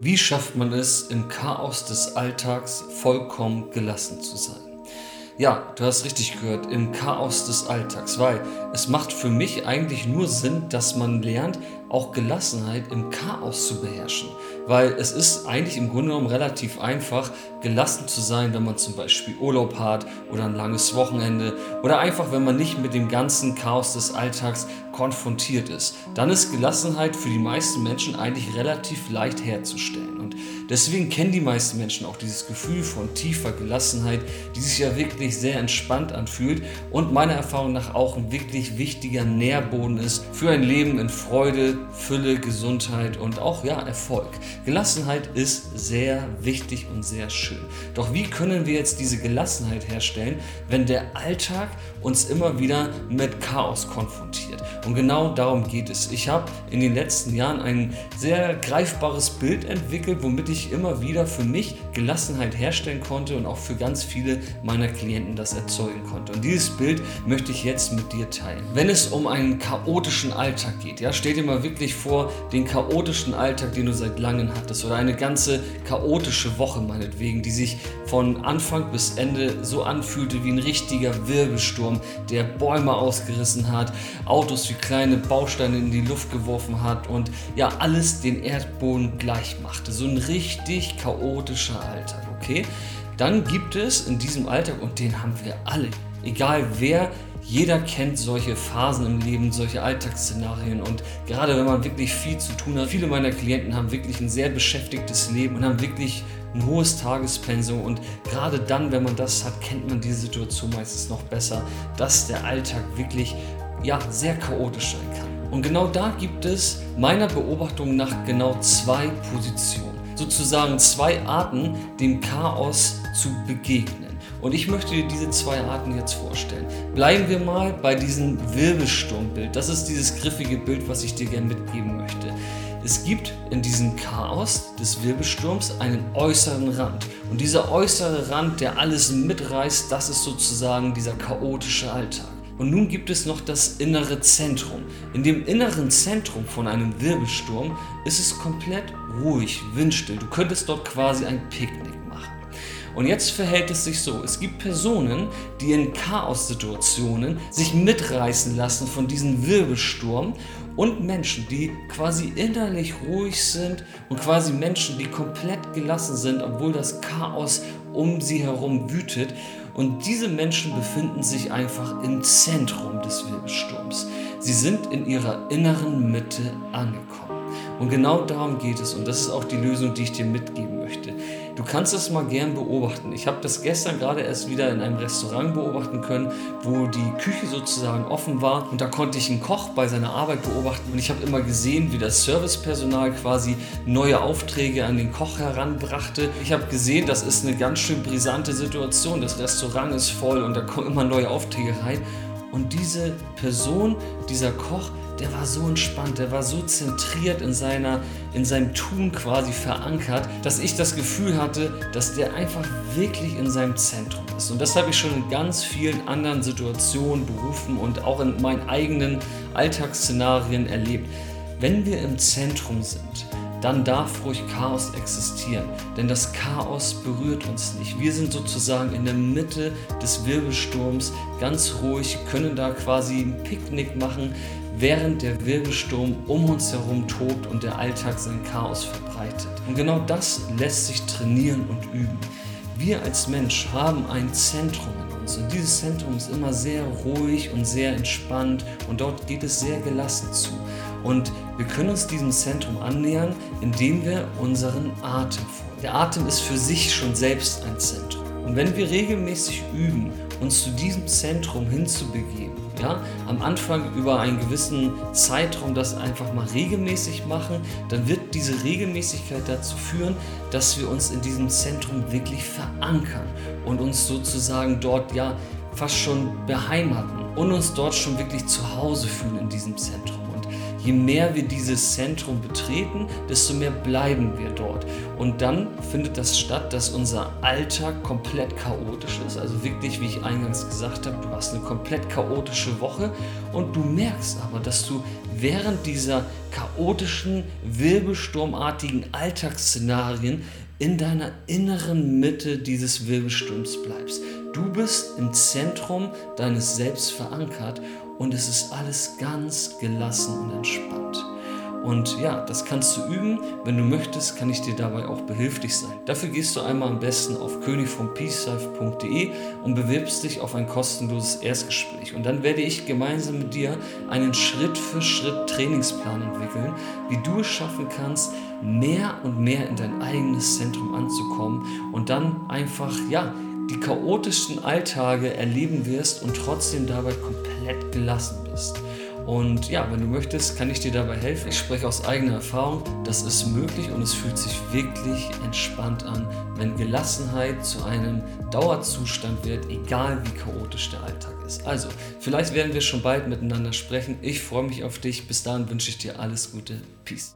Wie schafft man es, im Chaos des Alltags vollkommen gelassen zu sein? Ja, du hast richtig gehört, im Chaos des Alltags, weil es macht für mich eigentlich nur Sinn, dass man lernt, auch Gelassenheit im Chaos zu beherrschen. Weil es ist eigentlich im Grunde genommen relativ einfach, gelassen zu sein, wenn man zum Beispiel Urlaub hat oder ein langes Wochenende oder einfach, wenn man nicht mit dem ganzen Chaos des Alltags konfrontiert ist. Dann ist Gelassenheit für die meisten Menschen eigentlich relativ leicht herzustellen. Und deswegen kennen die meisten Menschen auch dieses Gefühl von tiefer Gelassenheit, die sich ja wirklich sehr entspannt anfühlt und meiner Erfahrung nach auch ein wirklich wichtiger Nährboden ist für ein Leben in Freude, Fülle, Gesundheit und auch ja, Erfolg. Gelassenheit ist sehr wichtig und sehr schön. Doch wie können wir jetzt diese Gelassenheit herstellen, wenn der Alltag uns immer wieder mit Chaos konfrontiert? Und genau darum geht es. Ich habe in den letzten Jahren ein sehr greifbares Bild entwickelt, womit ich immer wieder für mich Gelassenheit herstellen konnte und auch für ganz viele meiner Klienten das erzeugen konnte. Und dieses Bild möchte ich jetzt mit dir teilen. Wenn es um einen chaotischen Alltag geht, ja, stell dir mal wirklich vor, den chaotischen Alltag, den du seit langem hattest oder eine ganze chaotische Woche meinetwegen, die sich von Anfang bis Ende so anfühlte wie ein richtiger Wirbelsturm, der Bäume ausgerissen hat, Autos wie kleine Bausteine in die Luft geworfen hat und ja, alles den Erdboden gleich machte. So ein richtig chaotischer Alltag, okay? Dann gibt es in diesem Alltag, und den haben wir alle, egal wer, jeder kennt solche Phasen im Leben, solche Alltagsszenarien. Und gerade wenn man wirklich viel zu tun hat, viele meiner Klienten haben wirklich ein sehr beschäftigtes Leben und haben wirklich ein hohes Tagespensum. Und gerade dann, wenn man das hat, kennt man diese Situation meistens noch besser, dass der Alltag wirklich ja, sehr chaotisch sein kann. Und genau da gibt es meiner Beobachtung nach genau zwei Positionen, sozusagen zwei Arten, dem Chaos zu begegnen. Und ich möchte dir diese zwei Arten jetzt vorstellen. Bleiben wir mal bei diesem Wirbelsturmbild. Das ist dieses griffige Bild, was ich dir gerne mitgeben möchte. Es gibt in diesem Chaos des Wirbelsturms einen äußeren Rand. Und dieser äußere Rand, der alles mitreißt, das ist sozusagen dieser chaotische Alltag. Und nun gibt es noch das innere Zentrum. In dem inneren Zentrum von einem Wirbelsturm ist es komplett ruhig, windstill. Du könntest dort quasi ein Picknick machen. Und jetzt verhält es sich so, es gibt Personen, die in Chaos-Situationen sich mitreißen lassen von diesem Wirbelsturm und Menschen, die quasi innerlich ruhig sind und quasi Menschen, die komplett gelassen sind, obwohl das Chaos um sie herum wütet. Und diese Menschen befinden sich einfach im Zentrum des Wirbelsturms. Sie sind in ihrer inneren Mitte angekommen. Und genau darum geht es. Und das ist auch die Lösung, die ich dir mitgeben möchte. Du kannst das mal gern beobachten. Ich habe das gestern gerade erst wieder in einem Restaurant beobachten können, wo die Küche sozusagen offen war. Und da konnte ich einen Koch bei seiner Arbeit beobachten. Und ich habe immer gesehen, wie das Servicepersonal quasi neue Aufträge an den Koch heranbrachte. Ich habe gesehen, das ist eine ganz schön brisante Situation. Das Restaurant ist voll und da kommen immer neue Aufträge rein. Und diese Person, dieser Koch, der war so entspannt, der war so zentriert in, seiner, in seinem Tun quasi verankert, dass ich das Gefühl hatte, dass der einfach wirklich in seinem Zentrum ist. Und das habe ich schon in ganz vielen anderen Situationen, Berufen und auch in meinen eigenen Alltagsszenarien erlebt. Wenn wir im Zentrum sind, dann darf ruhig Chaos existieren, denn das Chaos berührt uns nicht. Wir sind sozusagen in der Mitte des Wirbelsturms ganz ruhig, können da quasi ein Picknick machen, während der Wirbelsturm um uns herum tobt und der Alltag sein Chaos verbreitet. Und genau das lässt sich trainieren und üben. Wir als Mensch haben ein Zentrum in uns und dieses Zentrum ist immer sehr ruhig und sehr entspannt und dort geht es sehr gelassen zu. Und wir können uns diesem Zentrum annähern, indem wir unseren Atem folgen. Der Atem ist für sich schon selbst ein Zentrum. Und wenn wir regelmäßig üben, uns zu diesem Zentrum hinzubegeben, ja, am Anfang über einen gewissen Zeitraum das einfach mal regelmäßig machen, dann wird diese Regelmäßigkeit dazu führen, dass wir uns in diesem Zentrum wirklich verankern und uns sozusagen dort ja fast schon beheimaten und uns dort schon wirklich zu Hause fühlen in diesem Zentrum. Je mehr wir dieses Zentrum betreten, desto mehr bleiben wir dort. Und dann findet das statt, dass unser Alltag komplett chaotisch ist. Also wirklich, wie ich eingangs gesagt habe, du hast eine komplett chaotische Woche und du merkst aber, dass du während dieser chaotischen, wirbelsturmartigen Alltagsszenarien in deiner inneren Mitte dieses Wirbelsturms bleibst. Du bist im Zentrum deines Selbst verankert und es ist alles ganz gelassen und entspannt. Und ja, das kannst du üben. Wenn du möchtest, kann ich dir dabei auch behilflich sein. Dafür gehst du einmal am besten auf königvompeacelife.de und bewirbst dich auf ein kostenloses Erstgespräch. Und dann werde ich gemeinsam mit dir einen Schritt für Schritt Trainingsplan entwickeln, wie du es schaffen kannst, mehr und mehr in dein eigenes Zentrum anzukommen und dann einfach, ja, die chaotischsten Alltage erleben wirst und trotzdem dabei komplett gelassen bist. Und ja, wenn du möchtest, kann ich dir dabei helfen. Ich spreche aus eigener Erfahrung, das ist möglich und es fühlt sich wirklich entspannt an, wenn Gelassenheit zu einem Dauerzustand wird, egal wie chaotisch der Alltag ist. Also, vielleicht werden wir schon bald miteinander sprechen. Ich freue mich auf dich. Bis dahin wünsche ich dir alles Gute. Peace.